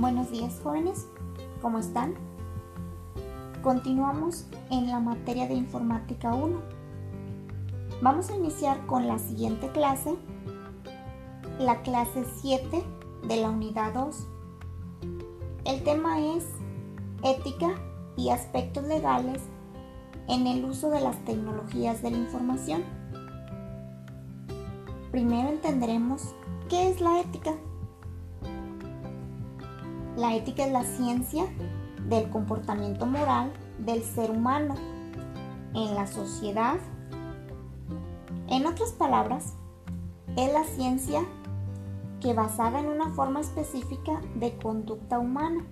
Buenos días jóvenes, ¿cómo están? Continuamos en la materia de informática 1. Vamos a iniciar con la siguiente clase, la clase 7 de la unidad 2. El tema es ética y aspectos legales en el uso de las tecnologías de la información. Primero entenderemos qué es la ética. La ética es la ciencia del comportamiento moral del ser humano en la sociedad. En otras palabras, es la ciencia que basada en una forma específica de conducta humana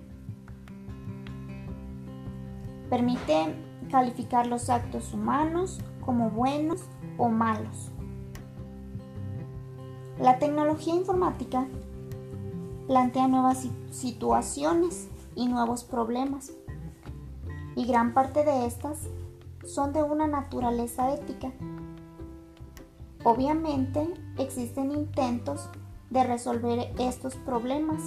permite calificar los actos humanos como buenos o malos. La tecnología informática plantea nuevas situaciones y nuevos problemas. Y gran parte de estas son de una naturaleza ética. Obviamente existen intentos de resolver estos problemas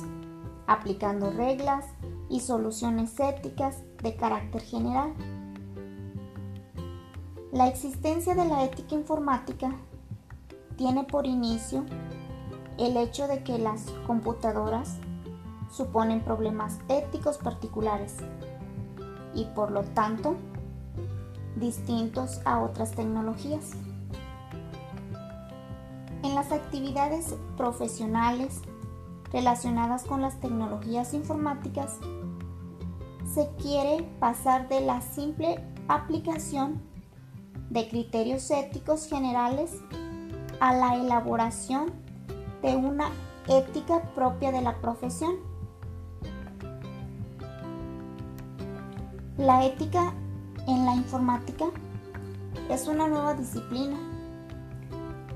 aplicando reglas y soluciones éticas de carácter general. La existencia de la ética informática tiene por inicio el hecho de que las computadoras suponen problemas éticos particulares y por lo tanto distintos a otras tecnologías. En las actividades profesionales relacionadas con las tecnologías informáticas, se quiere pasar de la simple aplicación de criterios éticos generales a la elaboración de una ética propia de la profesión. La ética en la informática es una nueva disciplina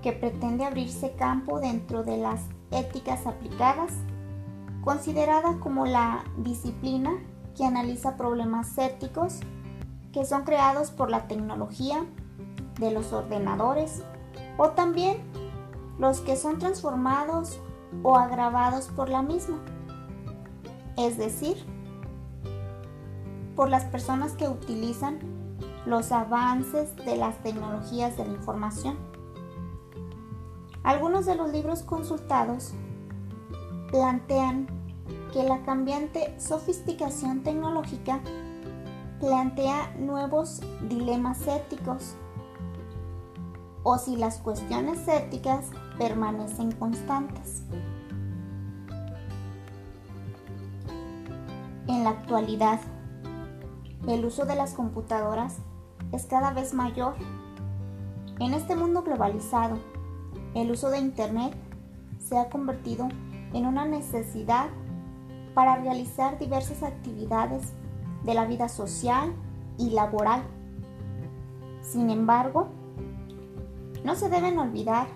que pretende abrirse campo dentro de las éticas aplicadas, considerada como la disciplina que analiza problemas éticos que son creados por la tecnología de los ordenadores o también los que son transformados o agravados por la misma, es decir, por las personas que utilizan los avances de las tecnologías de la información. Algunos de los libros consultados plantean que la cambiante sofisticación tecnológica plantea nuevos dilemas éticos o si las cuestiones éticas permanecen constantes. En la actualidad, el uso de las computadoras es cada vez mayor. En este mundo globalizado, el uso de Internet se ha convertido en una necesidad para realizar diversas actividades de la vida social y laboral. Sin embargo, no se deben olvidar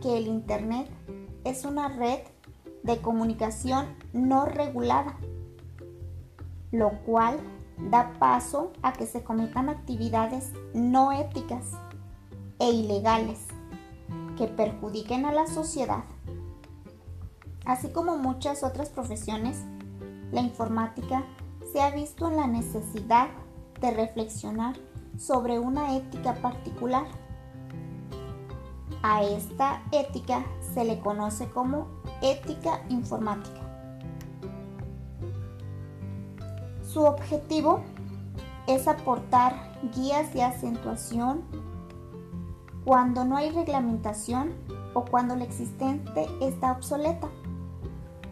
que el Internet es una red de comunicación no regulada, lo cual da paso a que se cometan actividades no éticas e ilegales que perjudiquen a la sociedad. Así como muchas otras profesiones, la informática se ha visto en la necesidad de reflexionar sobre una ética particular a esta ética se le conoce como ética informática. Su objetivo es aportar guías de acentuación cuando no hay reglamentación o cuando la existente está obsoleta,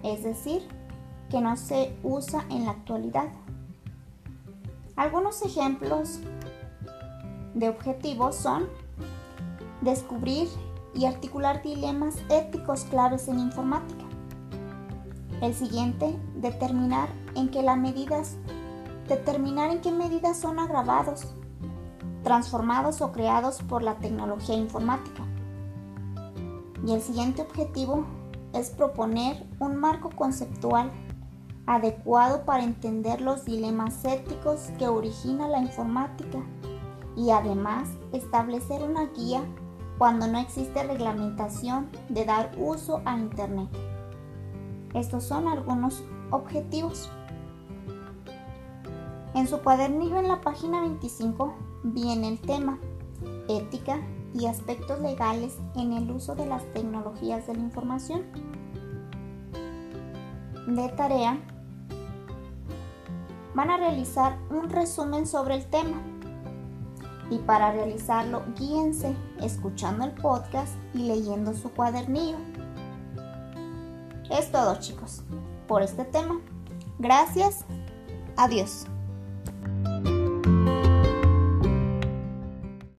es decir, que no se usa en la actualidad. Algunos ejemplos de objetivos son descubrir y articular dilemas éticos claves en informática. El siguiente, determinar en qué las medidas, determinar en qué medidas son agravados, transformados o creados por la tecnología informática. Y el siguiente objetivo es proponer un marco conceptual adecuado para entender los dilemas éticos que origina la informática y además establecer una guía cuando no existe reglamentación de dar uso a Internet. Estos son algunos objetivos. En su cuadernillo en la página 25 viene el tema ética y aspectos legales en el uso de las tecnologías de la información. De tarea, van a realizar un resumen sobre el tema y para realizarlo guíense escuchando el podcast y leyendo su cuadernillo. Es todo chicos por este tema. Gracias. Adiós.